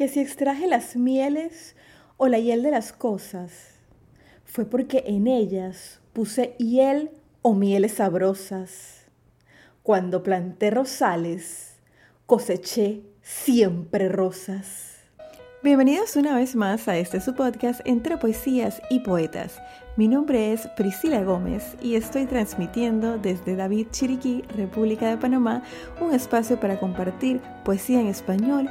que si extraje las mieles o la hiel de las cosas, fue porque en ellas puse hiel o mieles sabrosas. Cuando planté rosales, coseché siempre rosas. Bienvenidos una vez más a este su podcast entre poesías y poetas. Mi nombre es Priscila Gómez y estoy transmitiendo desde David Chiriquí, República de Panamá, un espacio para compartir poesía en español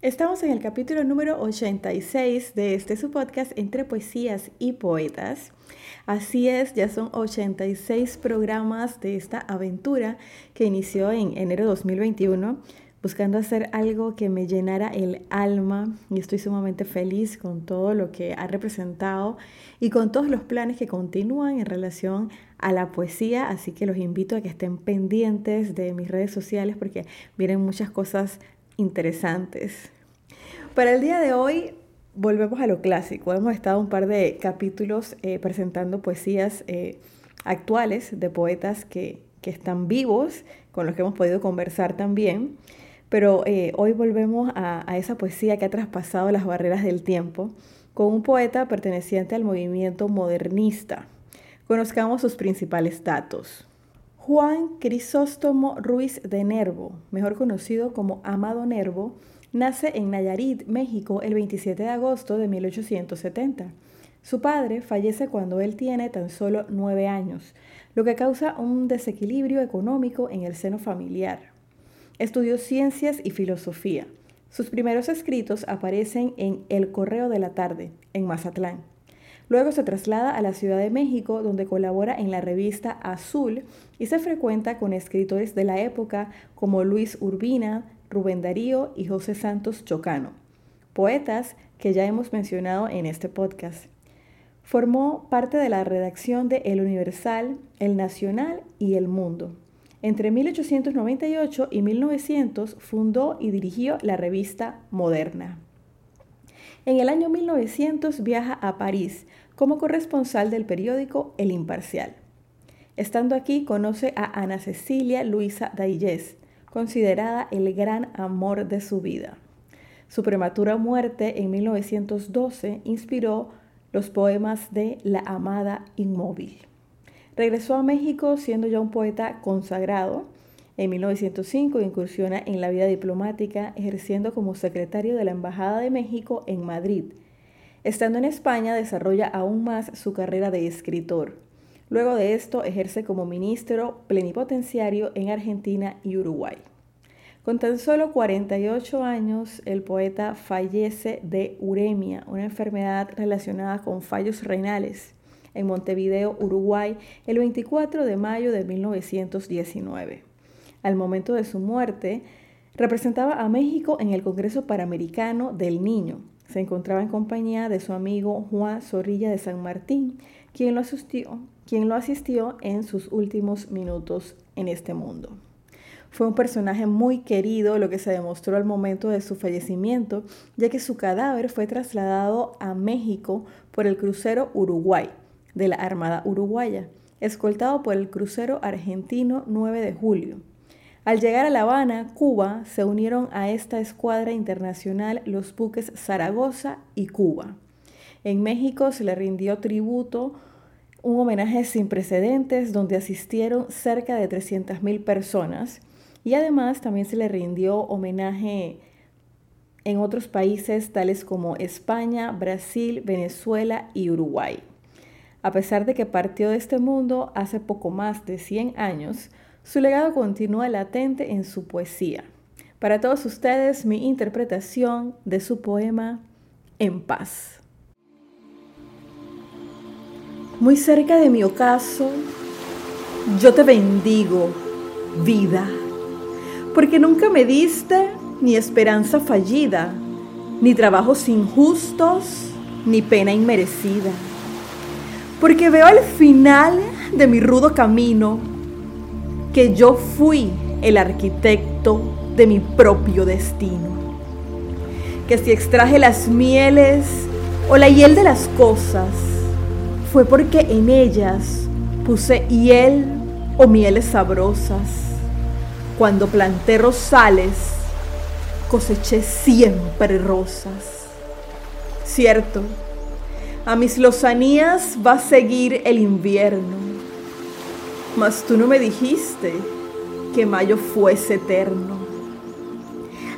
Estamos en el capítulo número 86 de este su podcast entre poesías y poetas. Así es, ya son 86 programas de esta aventura que inició en enero de 2021 buscando hacer algo que me llenara el alma y estoy sumamente feliz con todo lo que ha representado y con todos los planes que continúan en relación a la poesía, así que los invito a que estén pendientes de mis redes sociales porque vienen muchas cosas interesantes. Para el día de hoy volvemos a lo clásico. Hemos estado un par de capítulos eh, presentando poesías eh, actuales de poetas que, están vivos, con los que hemos podido conversar también. Pero eh, hoy volvemos a, a esa poesía que ha traspasado las barreras del tiempo con un poeta perteneciente al movimiento modernista. Conozcamos sus principales datos. Juan Crisóstomo Ruiz de Nervo, mejor conocido como Amado Nervo, nace en Nayarit, México, el 27 de agosto de 1870. Su padre fallece cuando él tiene tan solo nueve años, lo que causa un desequilibrio económico en el seno familiar. Estudió ciencias y filosofía. Sus primeros escritos aparecen en El Correo de la Tarde, en Mazatlán. Luego se traslada a la Ciudad de México, donde colabora en la revista Azul y se frecuenta con escritores de la época como Luis Urbina, Rubén Darío y José Santos Chocano, poetas que ya hemos mencionado en este podcast. Formó parte de la redacción de El Universal, El Nacional y El Mundo. Entre 1898 y 1900 fundó y dirigió la revista Moderna. En el año 1900 viaja a París como corresponsal del periódico El Imparcial. Estando aquí conoce a Ana Cecilia Luisa Dayes, considerada el gran amor de su vida. Su prematura muerte en 1912 inspiró los poemas de La Amada Inmóvil. Regresó a México siendo ya un poeta consagrado en 1905 incursiona en la vida diplomática ejerciendo como secretario de la Embajada de México en Madrid. Estando en España desarrolla aún más su carrera de escritor. Luego de esto ejerce como ministro plenipotenciario en Argentina y Uruguay. Con tan solo 48 años, el poeta fallece de uremia, una enfermedad relacionada con fallos renales, en Montevideo, Uruguay, el 24 de mayo de 1919 al momento de su muerte, representaba a México en el Congreso Panamericano del Niño. Se encontraba en compañía de su amigo Juan Zorrilla de San Martín, quien lo asistió, quien lo asistió en sus últimos minutos en este mundo. Fue un personaje muy querido, lo que se demostró al momento de su fallecimiento, ya que su cadáver fue trasladado a México por el crucero Uruguay de la Armada Uruguaya, escoltado por el crucero argentino 9 de julio. Al llegar a La Habana, Cuba, se unieron a esta escuadra internacional los buques Zaragoza y Cuba. En México se le rindió tributo, un homenaje sin precedentes donde asistieron cerca de 300.000 personas y además también se le rindió homenaje en otros países tales como España, Brasil, Venezuela y Uruguay. A pesar de que partió de este mundo hace poco más de 100 años, su legado continúa latente en su poesía. Para todos ustedes, mi interpretación de su poema En paz. Muy cerca de mi ocaso, yo te bendigo, vida, porque nunca me diste ni esperanza fallida, ni trabajos injustos, ni pena inmerecida. Porque veo al final de mi rudo camino que yo fui el arquitecto de mi propio destino. Que si extraje las mieles o la hiel de las cosas, fue porque en ellas puse hiel o mieles sabrosas. Cuando planté rosales, coseché siempre rosas. Cierto, a mis lozanías va a seguir el invierno, mas tú no me dijiste que mayo fuese eterno.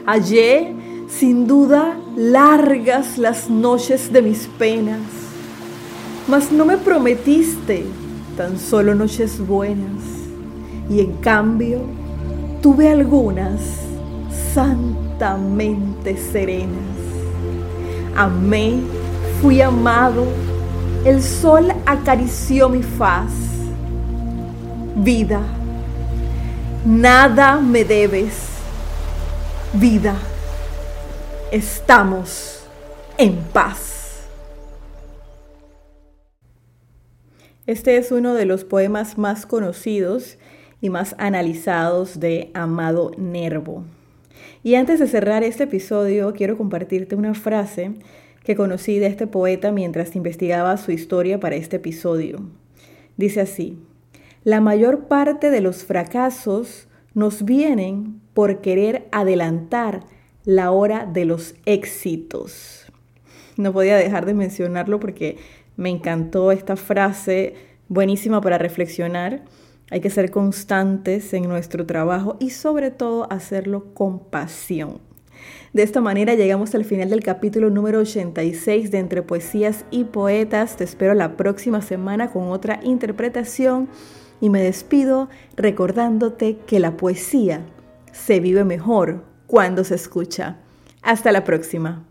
Hallé, sin duda, largas las noches de mis penas, mas no me prometiste tan solo noches buenas, y en cambio tuve algunas santamente serenas. Amé, fui amado, el sol acarició mi faz. Vida, nada me debes. Vida, estamos en paz. Este es uno de los poemas más conocidos y más analizados de Amado Nervo. Y antes de cerrar este episodio, quiero compartirte una frase que conocí de este poeta mientras investigaba su historia para este episodio. Dice así, la mayor parte de los fracasos nos vienen por querer adelantar la hora de los éxitos. No podía dejar de mencionarlo porque me encantó esta frase, buenísima para reflexionar. Hay que ser constantes en nuestro trabajo y sobre todo hacerlo con pasión. De esta manera llegamos al final del capítulo número 86 de Entre Poesías y Poetas. Te espero la próxima semana con otra interpretación y me despido recordándote que la poesía se vive mejor cuando se escucha. Hasta la próxima.